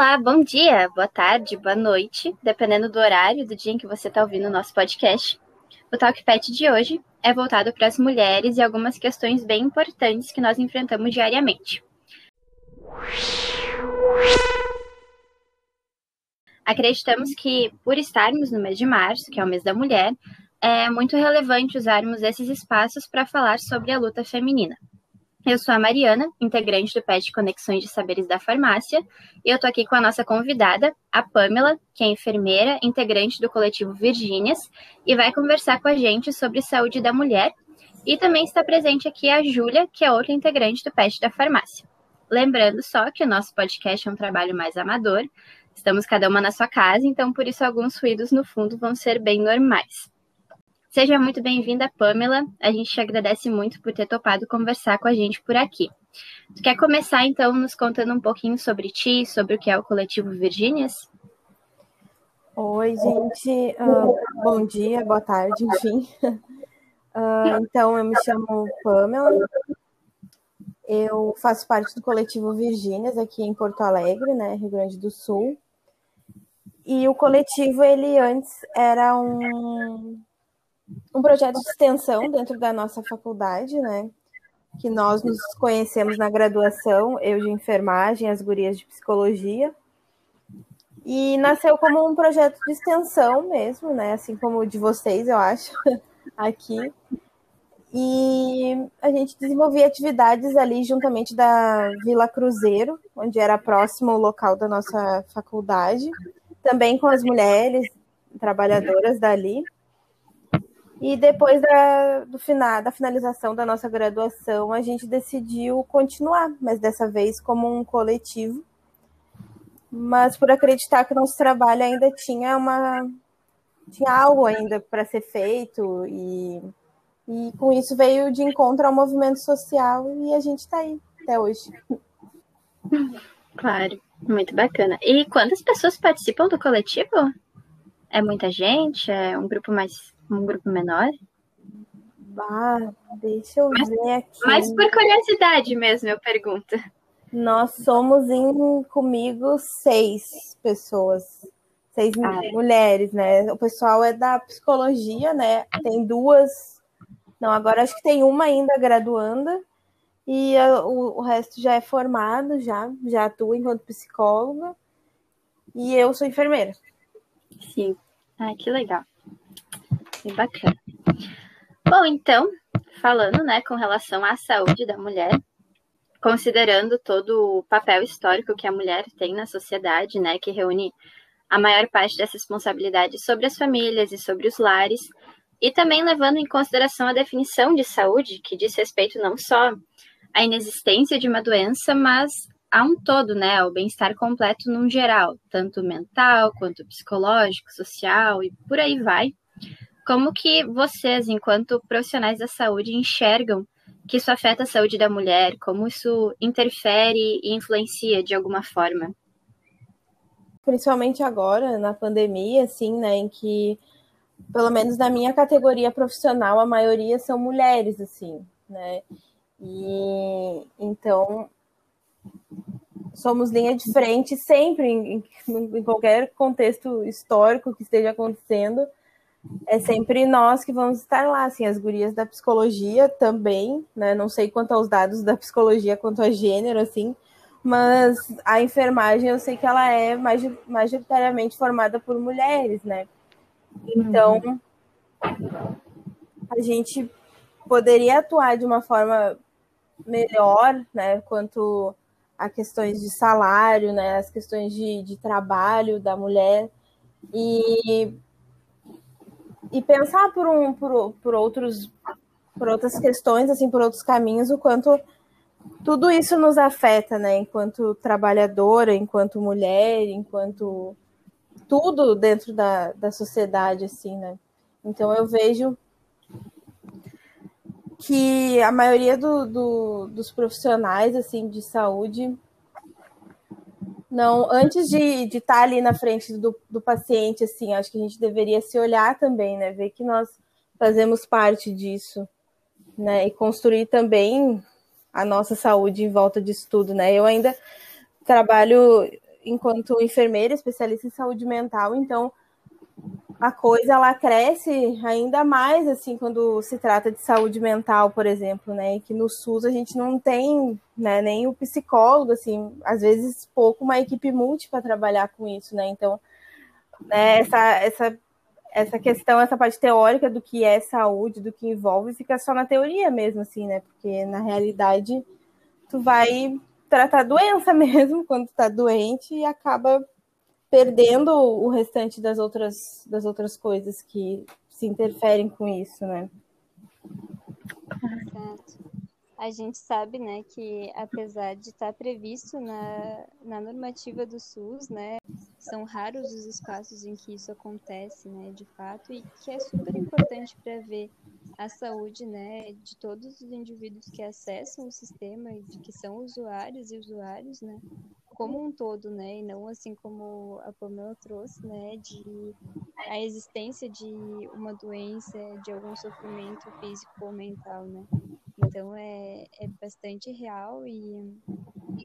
Olá, bom dia, boa tarde, boa noite, dependendo do horário do dia em que você está ouvindo o nosso podcast. O Talk Pet de hoje é voltado para as mulheres e algumas questões bem importantes que nós enfrentamos diariamente. Acreditamos que, por estarmos no mês de março, que é o mês da mulher, é muito relevante usarmos esses espaços para falar sobre a luta feminina. Eu sou a Mariana, integrante do PET Conexões de Saberes da Farmácia, e eu estou aqui com a nossa convidada, a Pamela, que é enfermeira, integrante do coletivo Virgínias, e vai conversar com a gente sobre saúde da mulher. E também está presente aqui a Júlia, que é outra integrante do PET da Farmácia. Lembrando só que o nosso podcast é um trabalho mais amador, estamos cada uma na sua casa, então por isso alguns ruídos no fundo vão ser bem normais. Seja muito bem-vinda, Pamela. A gente te agradece muito por ter topado conversar com a gente por aqui. Tu quer começar, então, nos contando um pouquinho sobre ti, sobre o que é o Coletivo Virgínias? Oi, gente. Uh, bom dia, boa tarde, enfim. Uh, então, eu me chamo Pamela. Eu faço parte do Coletivo Virgínias aqui em Porto Alegre, né, Rio Grande do Sul. E o coletivo, ele antes era um um projeto de extensão dentro da nossa faculdade, né? Que nós nos conhecemos na graduação, eu de enfermagem, as gurias de psicologia. E nasceu como um projeto de extensão mesmo, né? Assim como o de vocês, eu acho, aqui. E a gente desenvolvia atividades ali juntamente da Vila Cruzeiro, onde era próximo o local da nossa faculdade, também com as mulheres trabalhadoras dali. E depois da, do final, da finalização da nossa graduação, a gente decidiu continuar, mas dessa vez como um coletivo. Mas por acreditar que o nosso trabalho ainda tinha uma tinha algo ainda para ser feito e, e com isso veio de encontro ao movimento social e a gente está aí até hoje. Claro, muito bacana. E quantas pessoas participam do coletivo? É muita gente? É um grupo mais um grupo menor? Deixa eu mas, ver aqui. Mas por curiosidade mesmo, eu pergunto. Nós somos em comigo seis pessoas, seis ah, é. mulheres, né? O pessoal é da psicologia, né? Tem duas, não, agora acho que tem uma ainda graduanda e a, o, o resto já é formado, já, já atua enquanto psicóloga e eu sou enfermeira. Sim, ah, que legal. Bem bacana. Bom, então, falando, né, com relação à saúde da mulher, considerando todo o papel histórico que a mulher tem na sociedade, né, que reúne a maior parte dessa responsabilidade sobre as famílias e sobre os lares, e também levando em consideração a definição de saúde, que diz respeito não só à inexistência de uma doença, mas a um todo, né, ao bem-estar completo num geral, tanto mental quanto psicológico, social e por aí vai. Como que vocês, enquanto profissionais da saúde, enxergam que isso afeta a saúde da mulher? Como isso interfere e influencia de alguma forma? Principalmente agora, na pandemia, assim, né, em que, pelo menos na minha categoria profissional, a maioria são mulheres, assim, né? E então somos linha de frente sempre em, em, qualquer contexto histórico que esteja acontecendo é sempre nós que vamos estar lá, assim, as gurias da psicologia também, né? Não sei quanto aos dados da psicologia, quanto a gênero, assim, mas a enfermagem eu sei que ela é majoritariamente formada por mulheres, né? Então, a gente poderia atuar de uma forma melhor, né? Quanto a questões de salário, né? As questões de, de trabalho da mulher. E e pensar por, um, por, por outros por outras questões, assim, por outros caminhos, o quanto tudo isso nos afeta, né? Enquanto trabalhadora, enquanto mulher, enquanto tudo dentro da, da sociedade, assim, né? Então eu vejo que a maioria do, do, dos profissionais, assim, de saúde não, antes de estar tá ali na frente do, do paciente, assim, acho que a gente deveria se olhar também, né? Ver que nós fazemos parte disso, né? E construir também a nossa saúde em volta disso tudo, né? Eu ainda trabalho enquanto enfermeira, especialista em saúde mental, então a coisa ela cresce ainda mais assim quando se trata de saúde mental, por exemplo, né? E que no SUS a gente não tem, né, nem o psicólogo, assim, às vezes pouco uma equipe multi para trabalhar com isso, né? Então, né, essa essa essa questão, essa parte teórica do que é saúde, do que envolve, fica só na teoria mesmo, assim, né? Porque na realidade tu vai tratar doença mesmo quando tá doente e acaba perdendo o restante das outras, das outras coisas que se interferem com isso, né? Certo. A gente sabe, né, que apesar de estar previsto na, na normativa do SUS, né, são raros os espaços em que isso acontece, né, de fato, e que é super importante para ver a saúde, né, de todos os indivíduos que acessam o sistema e de que são usuários e usuários, né, como um todo, né? E não assim como a Pamela trouxe, né? De a existência de uma doença, de algum sofrimento físico ou mental, né? Então é, é bastante real e,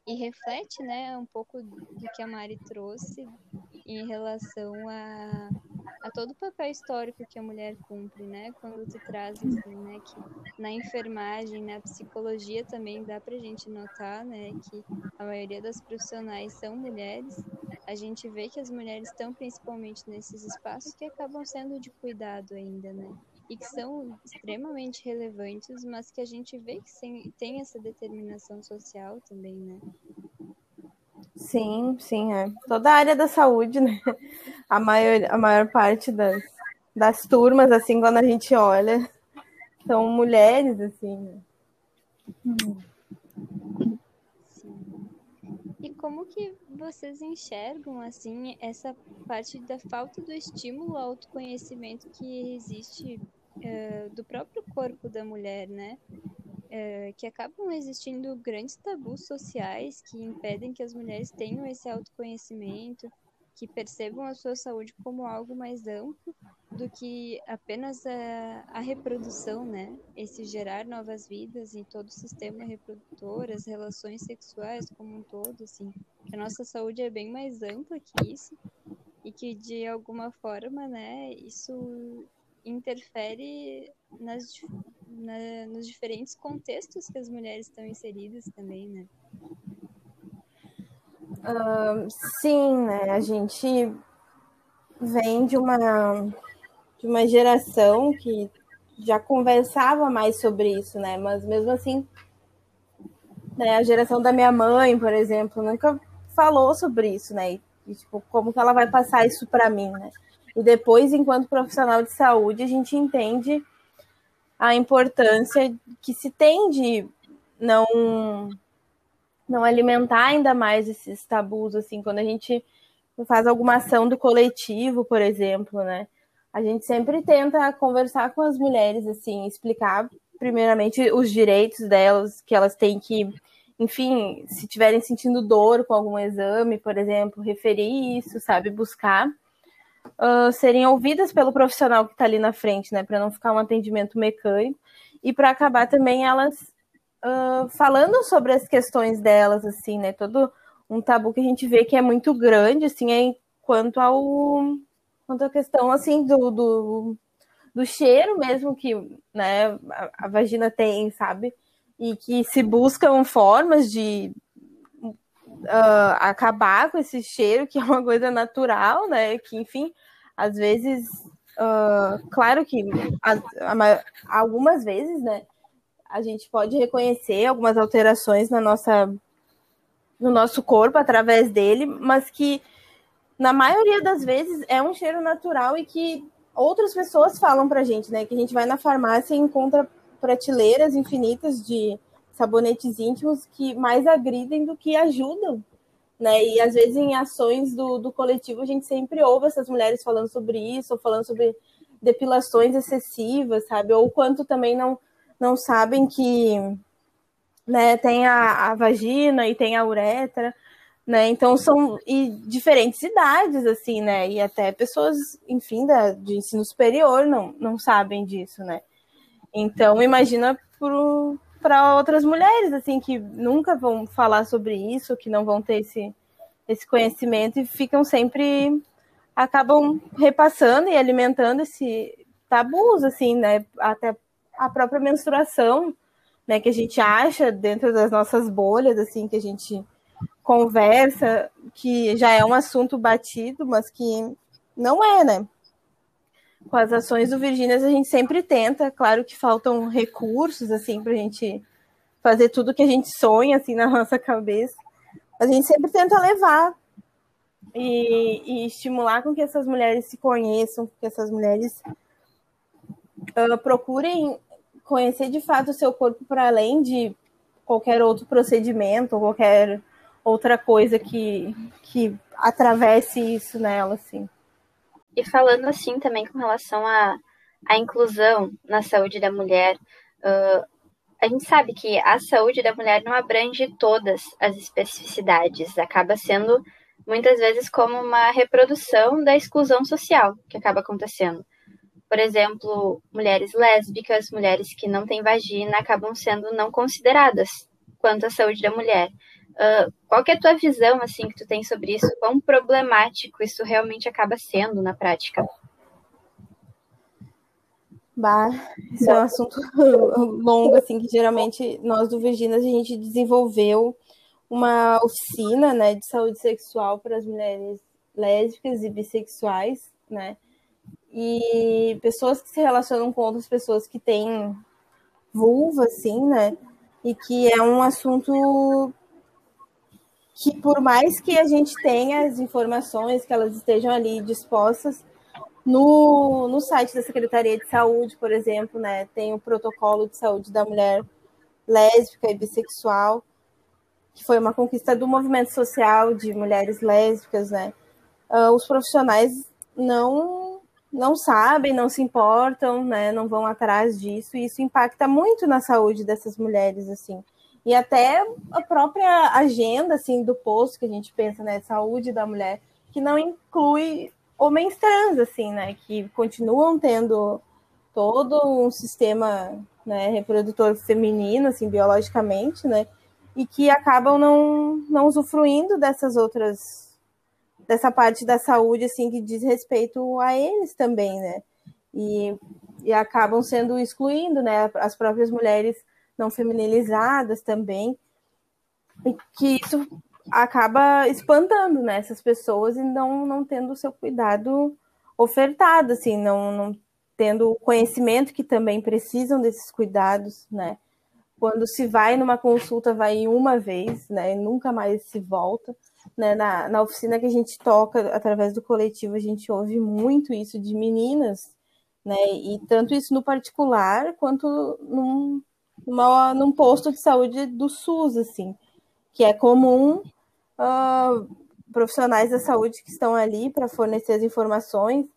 e reflete, né? Um pouco do que a Mari trouxe em relação a a todo o papel histórico que a mulher cumpre, né? Quando tu traz assim, né, que na enfermagem, na psicologia também dá pra gente notar, né, que a maioria das profissionais são mulheres. A gente vê que as mulheres estão principalmente nesses espaços que acabam sendo de cuidado ainda, né? E que são extremamente relevantes, mas que a gente vê que tem essa determinação social também, né? Sim, sim, é. Toda a área da saúde, né? A maior, a maior parte das, das turmas, assim, quando a gente olha, são mulheres, assim. Né? E como que vocês enxergam, assim, essa parte da falta do estímulo ao autoconhecimento que existe uh, do próprio corpo da mulher, né? É, que acabam existindo grandes tabus sociais que impedem que as mulheres tenham esse autoconhecimento, que percebam a sua saúde como algo mais amplo do que apenas a, a reprodução, né? Esse gerar novas vidas em todo o sistema reprodutor, as relações sexuais como um todo, assim. Que a nossa saúde é bem mais ampla que isso e que de alguma forma, né, isso interfere nas na, nos diferentes contextos que as mulheres estão inseridas também, né? Uh, sim, né? A gente vem de uma, de uma geração que já conversava mais sobre isso, né? Mas mesmo assim, né, a geração da minha mãe, por exemplo, nunca falou sobre isso, né? E, tipo, como que ela vai passar isso para mim, né? E depois, enquanto profissional de saúde, a gente entende a importância que se tem de não não alimentar ainda mais esses tabus assim quando a gente faz alguma ação do coletivo por exemplo né? A gente sempre tenta conversar com as mulheres assim explicar primeiramente os direitos delas que elas têm que enfim se tiverem sentindo dor com algum exame por exemplo referir isso sabe buscar uh, serem ouvidas pelo profissional que está ali na frente, né? Para não ficar um atendimento mecânico e para acabar também elas uh, falando sobre as questões delas, assim, né? Todo um tabu que a gente vê que é muito grande, assim, é quanto ao quanto à questão assim do, do, do cheiro mesmo que né, a, a vagina tem, sabe? E que se buscam formas de uh, acabar com esse cheiro, que é uma coisa natural, né? Que, enfim, às vezes, uh, claro que algumas vezes, né? A gente pode reconhecer algumas alterações na nossa, no nosso corpo através dele, mas que na maioria das vezes é um cheiro natural e que outras pessoas falam pra gente, né? Que a gente vai na farmácia e encontra prateleiras infinitas de sabonetes íntimos que mais agridem do que ajudam. Né? E às vezes em ações do, do coletivo a gente sempre ouve essas mulheres falando sobre isso, ou falando sobre depilações excessivas, sabe? Ou quanto também não, não sabem que né, tem a, a vagina e tem a uretra, né? Então são e diferentes idades, assim, né? E até pessoas, enfim, da, de ensino superior não, não sabem disso, né? Então imagina para outras mulheres, assim, que nunca vão falar sobre isso, que não vão ter esse, esse conhecimento e ficam sempre acabam repassando e alimentando esse tabus assim, né? Até a própria menstruação, né, que a gente acha dentro das nossas bolhas assim, que a gente conversa, que já é um assunto batido, mas que não é, né? Com as ações do Virgínias a gente sempre tenta, claro que faltam recursos assim para a gente fazer tudo que a gente sonha assim na nossa cabeça. A gente sempre tenta levar e, e estimular com que essas mulheres se conheçam, que essas mulheres uh, procurem conhecer de fato o seu corpo para além de qualquer outro procedimento, ou qualquer outra coisa que, que atravesse isso nela, assim. E falando assim também com relação à, à inclusão na saúde da mulher, uh, a gente sabe que a saúde da mulher não abrange todas as especificidades, acaba sendo muitas vezes como uma reprodução da exclusão social que acaba acontecendo. Por exemplo, mulheres lésbicas, mulheres que não têm vagina, acabam sendo não consideradas quanto à saúde da mulher. Uh, qual que é a tua visão, assim, que tu tem sobre isso? Quão problemático isso realmente acaba sendo na prática? Bah, isso é um assunto longo, assim, que geralmente nós do Virginas a gente desenvolveu uma oficina, né, de saúde sexual para as mulheres lésbicas e bissexuais, né, e pessoas que se relacionam com outras pessoas que têm vulva, assim, né, e que é um assunto que por mais que a gente tenha as informações, que elas estejam ali dispostas, no, no site da Secretaria de Saúde, por exemplo, né, tem o protocolo de saúde da mulher lésbica e bissexual, que foi uma conquista do movimento social de mulheres lésbicas, né? Uh, os profissionais não não sabem, não se importam, né? Não vão atrás disso e isso impacta muito na saúde dessas mulheres, assim. E até a própria agenda, assim, do posto que a gente pensa, né? Saúde da mulher, que não inclui homens trans, assim, né, que continuam tendo todo um sistema né, reprodutor feminino, assim, biologicamente, né, e que acabam não, não usufruindo dessas outras, dessa parte da saúde, assim, que diz respeito a eles também, né, e, e acabam sendo excluindo, né, as próprias mulheres não feminilizadas também, e que isso acaba espantando né, essas pessoas e não, não tendo o seu cuidado ofertado, assim, não, não tendo o conhecimento que também precisam desses cuidados, né? Quando se vai numa consulta, vai uma vez, né? E nunca mais se volta. Né? Na, na oficina que a gente toca através do coletivo, a gente ouve muito isso de meninas, né? E tanto isso no particular quanto num, num posto de saúde do SUS, assim, que é comum uh, profissionais da saúde que estão ali para fornecer as informações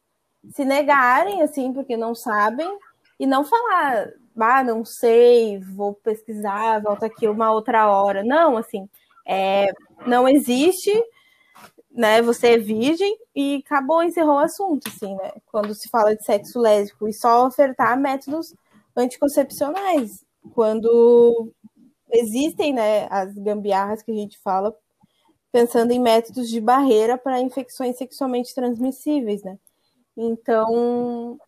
se negarem, assim, porque não sabem, e não falar, ah, não sei, vou pesquisar, volta aqui uma outra hora. Não, assim, é, não existe, né? Você é virgem e acabou, encerrou o assunto, assim, né? Quando se fala de sexo lésbico e só ofertar métodos anticoncepcionais, quando existem, né, as gambiarras que a gente fala pensando em métodos de barreira para infecções sexualmente transmissíveis, né? Então,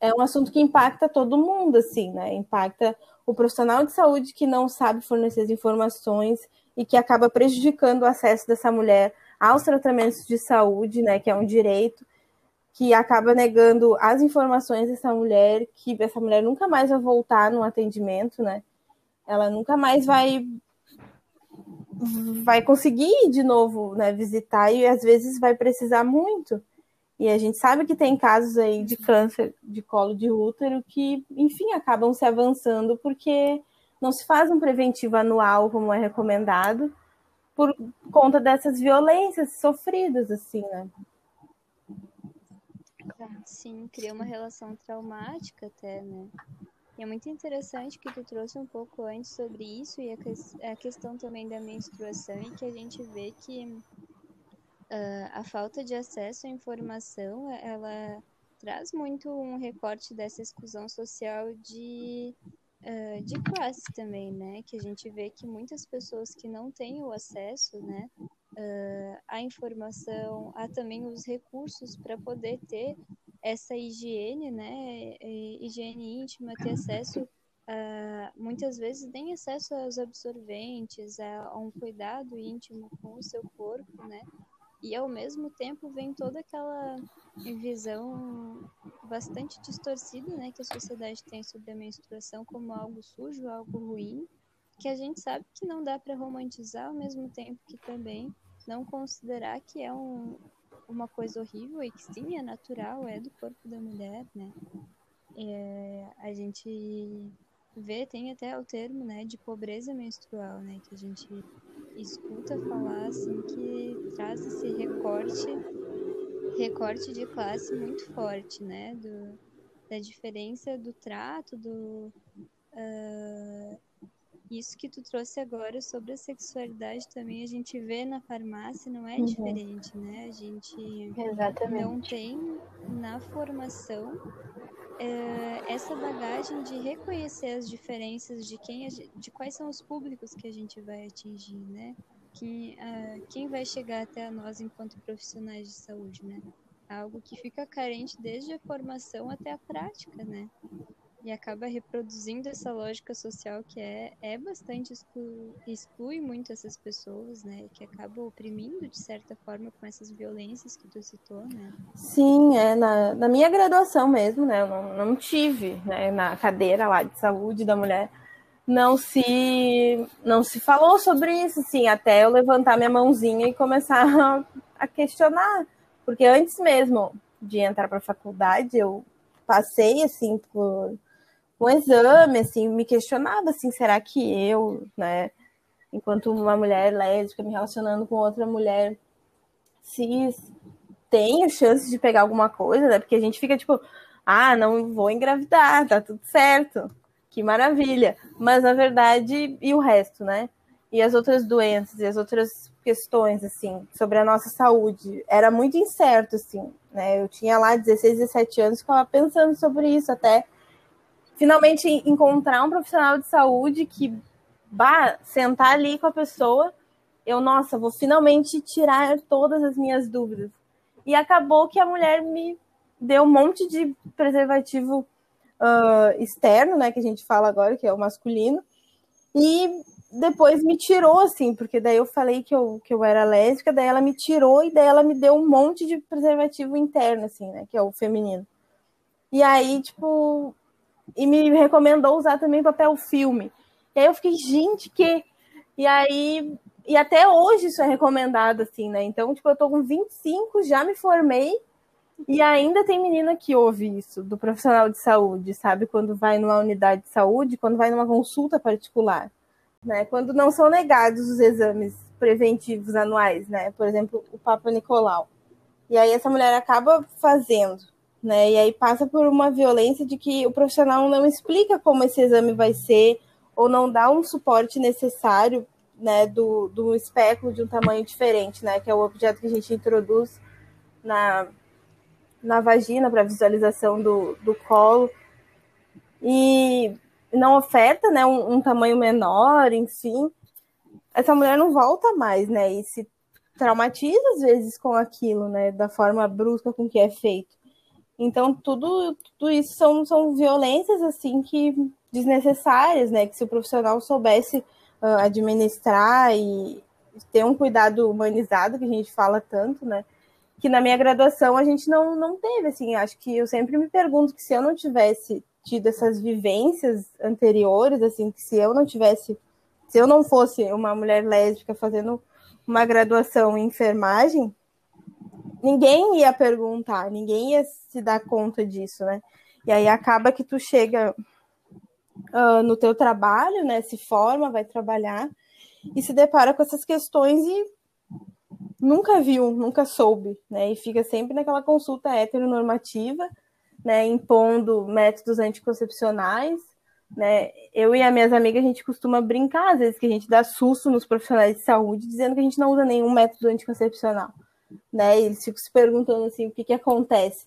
é um assunto que impacta todo mundo, assim, né? Impacta o profissional de saúde que não sabe fornecer as informações e que acaba prejudicando o acesso dessa mulher aos tratamentos de saúde, né? Que é um direito, que acaba negando as informações dessa mulher, que essa mulher nunca mais vai voltar no atendimento, né? Ela nunca mais vai vai conseguir de novo né, visitar e às vezes vai precisar muito. E a gente sabe que tem casos aí de câncer de colo de útero que, enfim, acabam se avançando porque não se faz um preventivo anual como é recomendado por conta dessas violências sofridas, assim, né? Sim, cria uma relação traumática até, né? E é muito interessante que tu trouxe um pouco antes sobre isso e a, que, a questão também da menstruação e que a gente vê que uh, a falta de acesso à informação, ela traz muito um recorte dessa exclusão social de, uh, de classe também, né? Que a gente vê que muitas pessoas que não têm o acesso, né? Uh, a informação, há também os recursos para poder ter essa higiene, né? Higiene íntima, ter acesso muitas vezes nem acesso aos absorventes, a, a, um cuidado íntimo com o seu corpo, né? E ao mesmo tempo vem toda aquela visão bastante distorcida, né, que a sociedade tem sobre a menstruação como algo sujo, algo ruim, que a gente sabe que não dá para romantizar, ao mesmo tempo que também não considerar que é um, uma coisa horrível e que sim é natural, é do corpo da mulher, né? É, a gente vê, tem até o termo, né, de pobreza menstrual, né, que a gente escuta falar assim que traz esse recorte recorte de classe muito forte, né, do, da diferença do trato, do uh, isso que tu trouxe agora sobre a sexualidade também a gente vê na farmácia não é uhum. diferente, né? A gente Exatamente. não tem na formação é, essa bagagem de reconhecer as diferenças de quem de quais são os públicos que a gente vai atingir, né? Quem, uh, quem vai chegar até nós enquanto profissionais de saúde, né? Algo que fica carente desde a formação até a prática, né? E acaba reproduzindo essa lógica social que é, é bastante exclui, exclui muito essas pessoas, né? Que acaba oprimindo de certa forma com essas violências que tu citou, né? Sim, é na, na minha graduação mesmo, né? Eu não, não tive, né? Na cadeira lá de saúde da mulher, não se não se falou sobre isso, assim, até eu levantar minha mãozinha e começar a, a questionar, porque antes mesmo de entrar para a faculdade, eu passei assim por um exame, assim, me questionava assim, será que eu, né, enquanto uma mulher lésbica me relacionando com outra mulher cis, tenho chance de pegar alguma coisa, né? Porque a gente fica tipo, ah, não vou engravidar, tá tudo certo. Que maravilha. Mas na verdade, e o resto, né? E as outras doenças e as outras questões assim sobre a nossa saúde, era muito incerto assim, né? Eu tinha lá 16, 17 anos, ficava pensando sobre isso até finalmente encontrar um profissional de saúde que vá sentar ali com a pessoa, eu, nossa, vou finalmente tirar todas as minhas dúvidas. E acabou que a mulher me deu um monte de preservativo uh, externo, né, que a gente fala agora, que é o masculino, e depois me tirou, assim, porque daí eu falei que eu, que eu era lésbica, daí ela me tirou e daí ela me deu um monte de preservativo interno, assim, né, que é o feminino. E aí, tipo, e me recomendou usar também papel filme. E aí eu fiquei, gente, que. E aí. E até hoje isso é recomendado, assim, né? Então, tipo, eu tô com 25, já me formei, e ainda tem menina que ouve isso, do profissional de saúde, sabe? Quando vai numa unidade de saúde, quando vai numa consulta particular, né? Quando não são negados os exames preventivos anuais, né? Por exemplo, o Papa Nicolau. E aí essa mulher acaba fazendo né? E aí passa por uma violência de que o profissional não explica como esse exame vai ser ou não dá um suporte necessário, né, do, do espéculo de um tamanho diferente, né, que é o objeto que a gente introduz na, na vagina para visualização do, do colo. E não oferta, né, um, um tamanho menor, enfim. Essa mulher não volta mais, né, e se traumatiza às vezes com aquilo, né, da forma brusca com que é feito. Então, tudo, tudo isso são, são violências, assim, que desnecessárias, né? Que se o profissional soubesse uh, administrar e ter um cuidado humanizado, que a gente fala tanto, né? Que na minha graduação a gente não, não teve, assim. Acho que eu sempre me pergunto que se eu não tivesse tido essas vivências anteriores, assim, que se eu não tivesse, se eu não fosse uma mulher lésbica fazendo uma graduação em enfermagem, ninguém ia perguntar, ninguém ia se dar conta disso, né? E aí acaba que tu chega uh, no teu trabalho, né? Se forma, vai trabalhar e se depara com essas questões e nunca viu, nunca soube, né? E fica sempre naquela consulta heteronormativa, né? Impondo métodos anticoncepcionais, né? Eu e as minhas amigas, a gente costuma brincar, às vezes, que a gente dá susto nos profissionais de saúde, dizendo que a gente não usa nenhum método anticoncepcional né? Eles ficam se perguntando assim, o que, que acontece.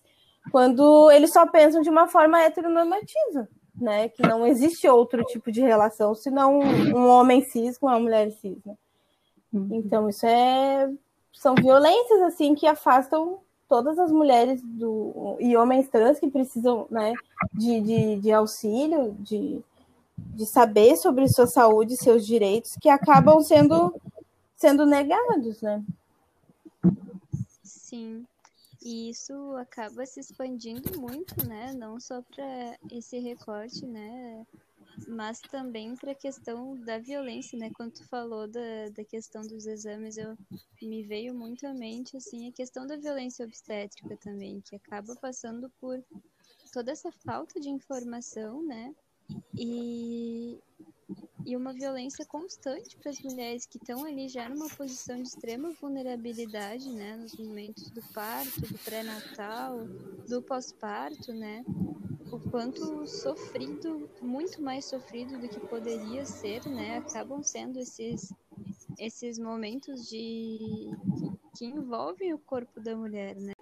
Quando eles só pensam de uma forma heteronormativa, né? Que não existe outro tipo de relação senão um, homem cis com uma mulher cis, né? Uhum. Então, isso é, são violências assim que afastam todas as mulheres do, e homens trans que precisam né, de, de, de auxílio, de, de saber sobre sua saúde seus direitos, que acabam sendo, sendo negados, né? Sim. E isso acaba se expandindo muito, né? Não só para esse recorte, né? Mas também para a questão da violência, né? Quando tu falou da, da questão dos exames, eu me veio muito à mente assim a questão da violência obstétrica também, que acaba passando por toda essa falta de informação, né? E, e uma violência constante para as mulheres que estão ali já numa posição de extrema vulnerabilidade, né, nos momentos do parto, do pré-natal, do pós-parto, né, o quanto sofrido, muito mais sofrido do que poderia ser, né, acabam sendo esses esses momentos de que envolvem o corpo da mulher, né?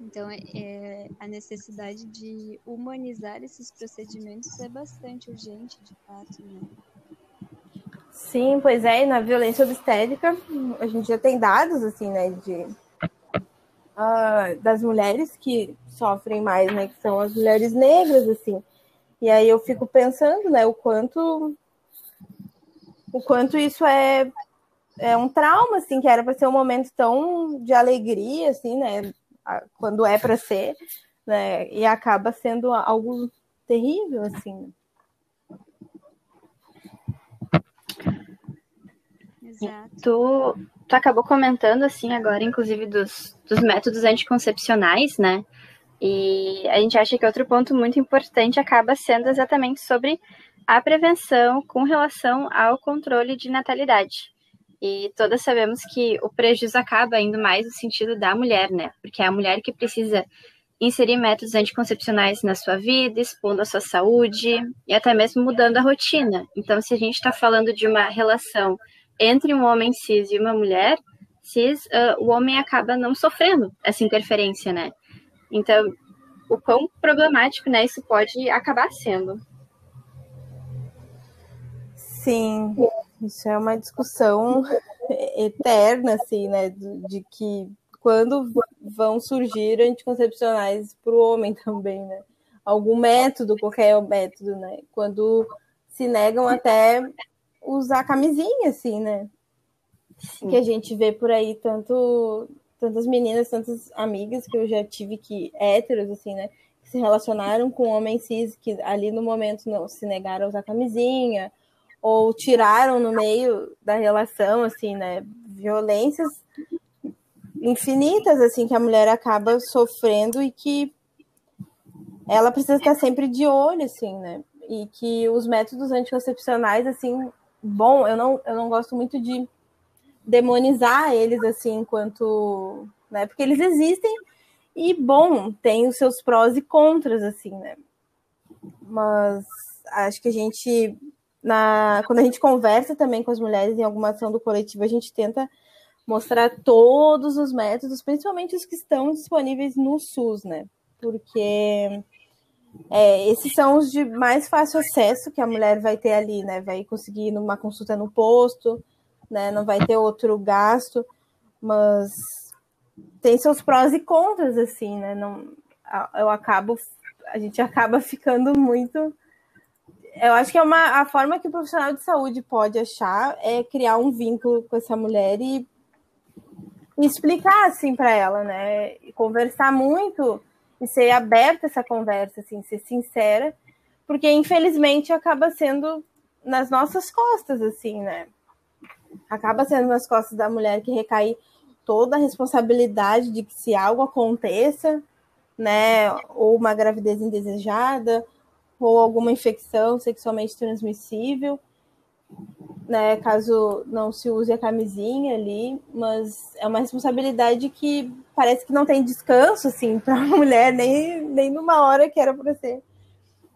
Então, é, é, a necessidade de humanizar esses procedimentos é bastante urgente, de fato, né? Sim, pois é, e na violência obstétrica, a gente já tem dados, assim, né, de, uh, das mulheres que sofrem mais, né, que são as mulheres negras, assim. E aí eu fico pensando, né, o quanto o quanto isso é, é um trauma, assim, que era para ser um momento tão de alegria, assim, né, quando é para ser, né, e acaba sendo algo terrível, assim. Exato. Tu, tu acabou comentando, assim, agora, inclusive, dos, dos métodos anticoncepcionais, né? E a gente acha que outro ponto muito importante acaba sendo exatamente sobre a prevenção com relação ao controle de natalidade. E todas sabemos que o prejuízo acaba indo mais no sentido da mulher, né? Porque é a mulher que precisa inserir métodos anticoncepcionais na sua vida, expondo a sua saúde e até mesmo mudando a rotina. Então, se a gente está falando de uma relação entre um homem cis e uma mulher cis, uh, o homem acaba não sofrendo essa interferência, né? Então, o quão problemático né, isso pode acabar sendo. Sim, isso é uma discussão eterna, assim, né? De, que quando vão surgir anticoncepcionais para o homem também, né? Algum método, qualquer método, né? Quando se negam até usar camisinha, assim, né? Sim. Que a gente vê por aí tanto tantas meninas, tantas amigas que eu já tive que héteros, assim, né? Que se relacionaram com homens cis que ali no momento não se negaram a usar camisinha ou tiraram no meio da relação, assim, né? Violências infinitas, assim, que a mulher acaba sofrendo e que ela precisa estar sempre de olho, assim, né? E que os métodos anticoncepcionais, assim, bom, eu não, eu não gosto muito de demonizar eles assim enquanto, né? Porque eles existem e bom, tem os seus prós e contras assim, né? Mas acho que a gente na quando a gente conversa também com as mulheres em alguma ação do coletivo, a gente tenta mostrar todos os métodos, principalmente os que estão disponíveis no SUS, né? Porque é, esses são os de mais fácil acesso que a mulher vai ter ali, né? Vai conseguir uma consulta no posto, né? Não vai ter outro gasto, mas tem seus prós e contras, assim, né? Não, eu acabo, a gente acaba ficando muito. Eu acho que é uma a forma que o profissional de saúde pode achar é criar um vínculo com essa mulher e, e explicar assim para ela, né? E conversar muito e ser aberta essa conversa, assim, ser sincera, porque infelizmente acaba sendo nas nossas costas, assim, né? Acaba sendo nas costas da mulher que recai toda a responsabilidade de que se algo aconteça, né, ou uma gravidez indesejada, ou alguma infecção sexualmente transmissível, né, caso não se use a camisinha ali, mas é uma responsabilidade que parece que não tem descanso, assim, para a mulher, nem, nem numa hora que era para ser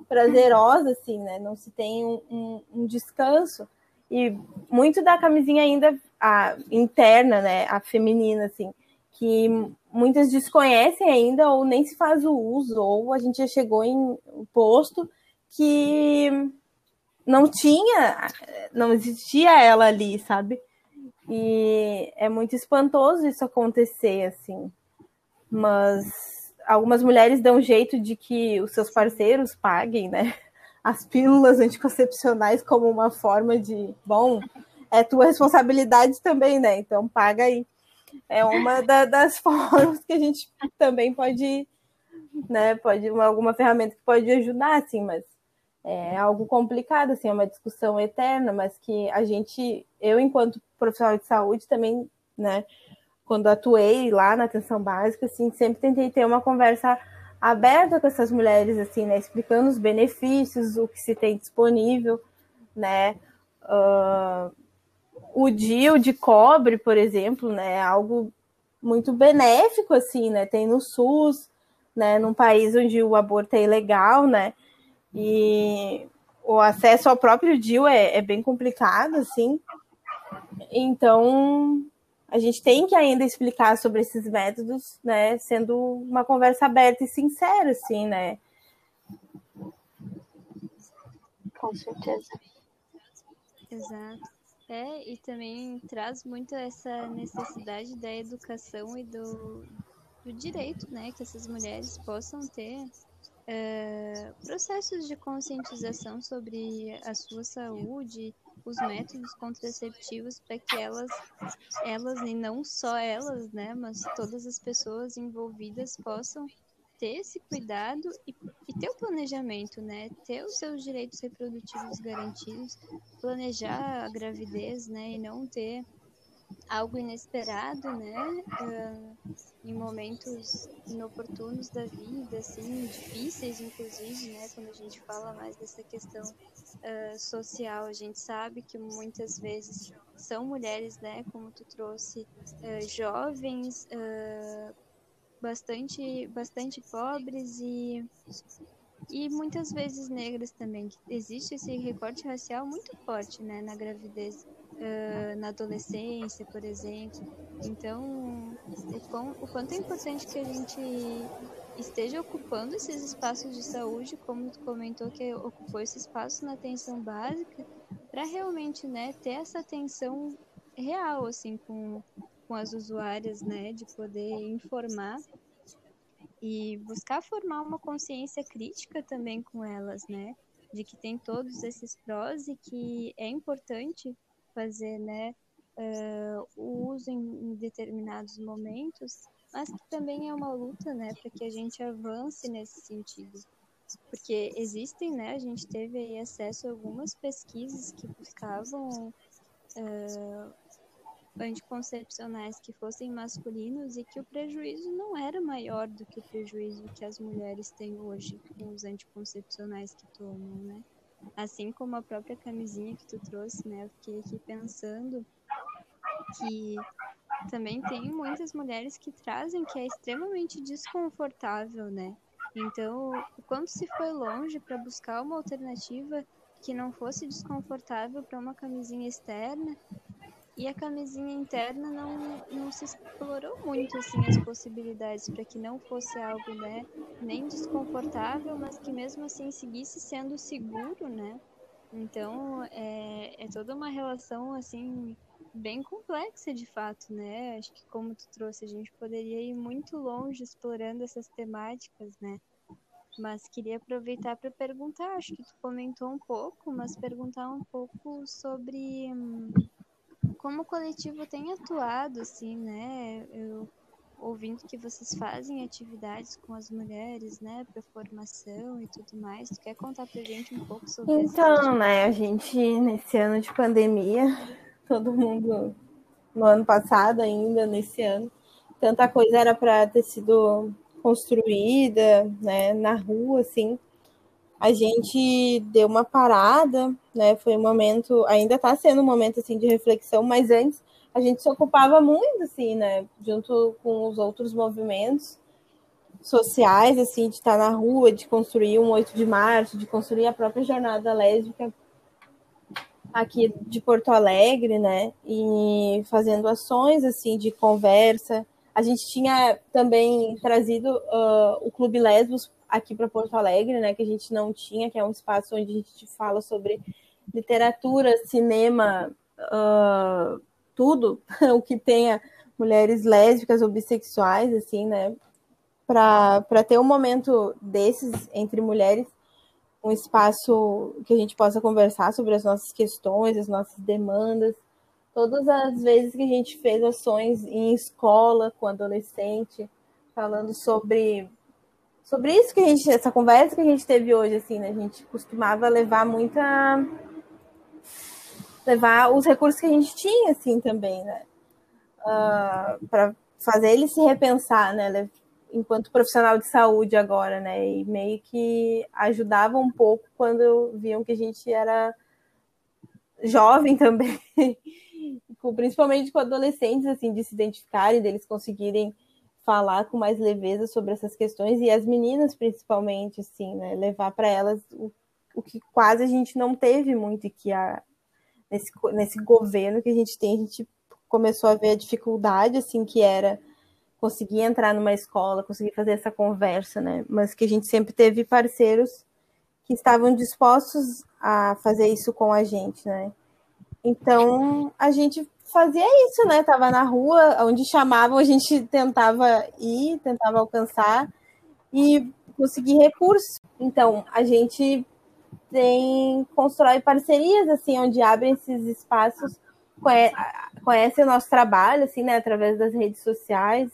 prazerosa, assim, né, não se tem um, um, um descanso, e muito da camisinha ainda a interna, né, a feminina, assim, que muitas desconhecem ainda ou nem se faz o uso, ou a gente já chegou em um posto que não tinha, não existia ela ali, sabe? E é muito espantoso isso acontecer, assim. Mas algumas mulheres dão jeito de que os seus parceiros paguem, né? As pílulas anticoncepcionais como uma forma de, bom, é tua responsabilidade também, né? Então paga aí. É uma da, das formas que a gente também pode, né? Pode uma, alguma ferramenta que pode ajudar, assim, mas é algo complicado, assim, é uma discussão eterna, mas que a gente, eu enquanto profissional de saúde também, né, quando atuei lá na atenção básica, assim, sempre tentei ter uma conversa aberta com essas mulheres, assim, né, explicando os benefícios, o que se tem disponível, né, uh, o DIL de cobre, por exemplo, né, é algo muito benéfico, assim, né, tem no SUS, né, num país onde o aborto é ilegal, né, e o acesso ao próprio DIL é, é bem complicado, assim. Então, a gente tem que ainda explicar sobre esses métodos, né? Sendo uma conversa aberta e sincera, assim, né? Com certeza. Exato. É, e também traz muito essa necessidade da educação e do, do direito, né? Que essas mulheres possam ter é, processos de conscientização sobre a sua saúde, os métodos contraceptivos para que elas, elas e não só elas, né, mas todas as pessoas envolvidas possam ter esse cuidado e, e ter o planejamento, né, ter os seus direitos reprodutivos garantidos, planejar a gravidez, né, e não ter algo inesperado, né? Uh, em momentos inoportunos da vida, assim, difíceis, inclusive, né? Quando a gente fala mais dessa questão uh, social, a gente sabe que muitas vezes são mulheres, né? Como tu trouxe, uh, jovens, bastante, bastante pobres e e muitas vezes negras também. Existe esse recorte racial muito forte, né, na gravidez uh, na adolescência, por exemplo. Então, quão, o quanto é importante que a gente esteja ocupando esses espaços de saúde, como tu comentou que ocupou esse espaço na atenção básica, para realmente, né, ter essa atenção real, assim, com, com as usuárias, né, de poder informar e buscar formar uma consciência crítica também com elas, né, de que tem todos esses prós e que é importante fazer né, uh, o uso em, determinados momentos, mas que também é uma luta né, para que a gente avance nesse sentido. Porque existem, né, a gente teve aí acesso a algumas pesquisas que buscavam uh, anticoncepcionais que fossem masculinos e que o prejuízo não era maior do que o prejuízo que as mulheres têm hoje com os anticoncepcionais que tomam, né? Assim como a própria camisinha que tu trouxe, né? Eu fiquei aqui pensando que também tem muitas mulheres que trazem que é extremamente desconfortável, né? Então, o quanto se foi longe para buscar uma alternativa que não fosse desconfortável para uma camisinha externa e a camisinha interna não, não se explorou muito assim as possibilidades para que não fosse algo né nem desconfortável mas que mesmo assim seguisse sendo seguro né? Então é, é toda uma relação assim bem complexa de fato né? Acho que como tu trouxe a gente poderia ir muito longe explorando essas temáticas né? Mas queria aproveitar para perguntar acho que tu comentou um pouco mas perguntar um pouco sobre hum, como o coletivo tem atuado, assim, né? Eu ouvindo que vocês fazem atividades com as mulheres, né, para formação e tudo mais. Tu quer contar pra gente um pouco sobre isso? Então, né, a gente nesse ano de pandemia, todo mundo no ano passado ainda, nesse ano, tanta coisa era para ter sido construída, né, na rua, assim a gente deu uma parada, né? Foi um momento, ainda está sendo um momento assim de reflexão, mas antes a gente se ocupava muito assim, né, junto com os outros movimentos sociais, assim, de estar na rua, de construir um 8 de março, de construir a própria jornada lésbica aqui de Porto Alegre, né? E fazendo ações assim de conversa. A gente tinha também trazido uh, o Clube Lesbos aqui para Porto Alegre, né, que a gente não tinha, que é um espaço onde a gente fala sobre literatura, cinema, uh, tudo o que tenha mulheres lésbicas ou bissexuais, assim, né? Para ter um momento desses entre mulheres, um espaço que a gente possa conversar sobre as nossas questões, as nossas demandas. Todas as vezes que a gente fez ações em escola com adolescente, falando sobre sobre isso que a gente, essa conversa que a gente teve hoje, assim, né? A gente costumava levar muita levar os recursos que a gente tinha, assim, também, né? Uh, ah, para fazer ele se repensar, né? Enquanto profissional de saúde agora, né? E meio que ajudava um pouco quando viam que a gente era jovem também, principalmente com adolescentes, assim, de se identificarem, deles conseguirem falar com mais leveza sobre essas questões e as meninas principalmente, assim, né? Levar para elas o, o que quase a gente não teve muito e que a, nesse, nesse governo que a gente tem, a gente começou a ver a dificuldade, assim, que era conseguir entrar numa escola, conseguir fazer essa conversa, né? Mas que a gente sempre teve parceiros que estavam dispostos a fazer isso com a gente, né? Então, a gente fazia isso, né? Tava na rua, onde chamavam, a gente tentava ir, tentava alcançar e conseguir recursos. Então, a gente tem constrói parcerias assim onde abrem esses espaços conhe, conhece o nosso trabalho assim né através das redes sociais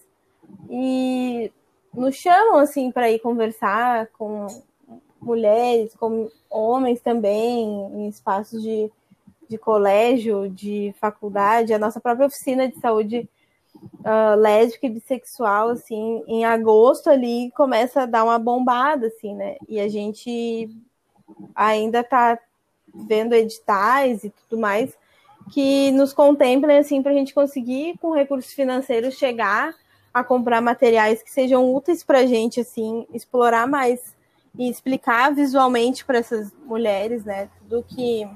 e nos chamam assim para ir conversar com mulheres com homens também em espaços de, de colégio de faculdade a nossa própria oficina de saúde uh, lésbica e bissexual assim em agosto ali começa a dar uma bombada assim né? E a gente ainda está vendo editais e tudo mais que nos contemplem assim para a gente conseguir com recursos financeiros chegar a comprar materiais que sejam úteis para a gente assim explorar mais e explicar visualmente para essas mulheres né? Tudo que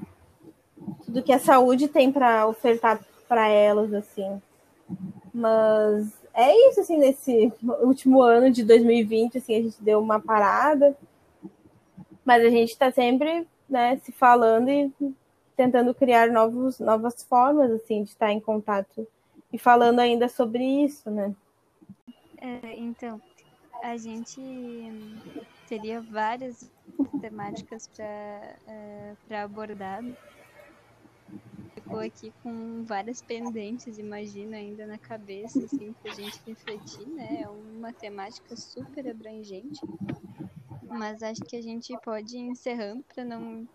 tudo que a saúde tem para ofertar para elas assim mas é isso assim nesse último ano de 2020 assim a gente deu uma parada mas a gente está sempre né, se falando e tentando criar novos, novas formas assim de estar em contato e falando ainda sobre isso, né? É, então, a gente teria várias temáticas para é, para abordar. Ficou aqui com várias pendentes, imagino, ainda na cabeça, assim, para a gente refletir, né? É uma temática super abrangente mas acho que a gente pode ir encerrando para não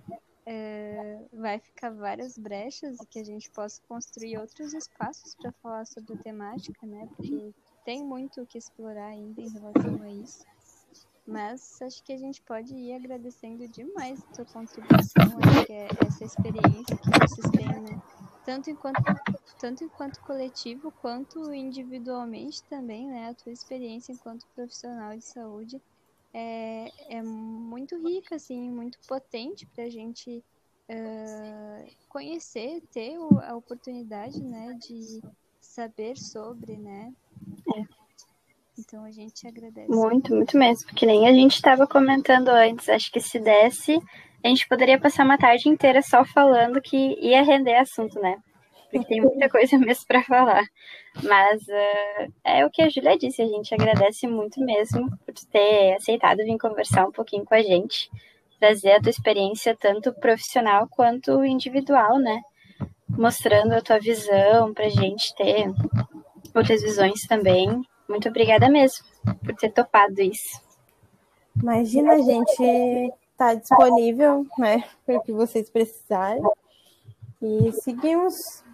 é, vai ficar várias brechas e que a gente possa construir outros espaços para falar sobre a temática, né? Porque tem muito o que explorar ainda em relação a isso. Mas acho que a gente pode ir agradecendo demais a tua contribuição, acho que é essa experiência que vocês têm, né? Tanto enquanto, tanto enquanto coletivo quanto individualmente também, né? A tua experiência enquanto profissional de saúde é, é muito rica, assim, muito potente para a gente uh, conhecer, ter a oportunidade, né, de saber sobre, né? Então a gente agradece. Muito, muito mesmo. Que nem a gente estava comentando antes. Acho que se desse, a gente poderia passar uma tarde inteira só falando que ia render assunto, né? porque tem muita coisa mesmo para falar. Mas uh, é o que a Julia disse, a gente agradece muito mesmo por ter aceitado vir conversar um pouquinho com a gente, trazer a tua experiência tanto profissional quanto individual, né? Mostrando a tua visão pra gente ter outras visões também. Muito obrigada mesmo por ter topado isso. Imagina, a gente tá disponível, né, para o que vocês precisarem. E seguimos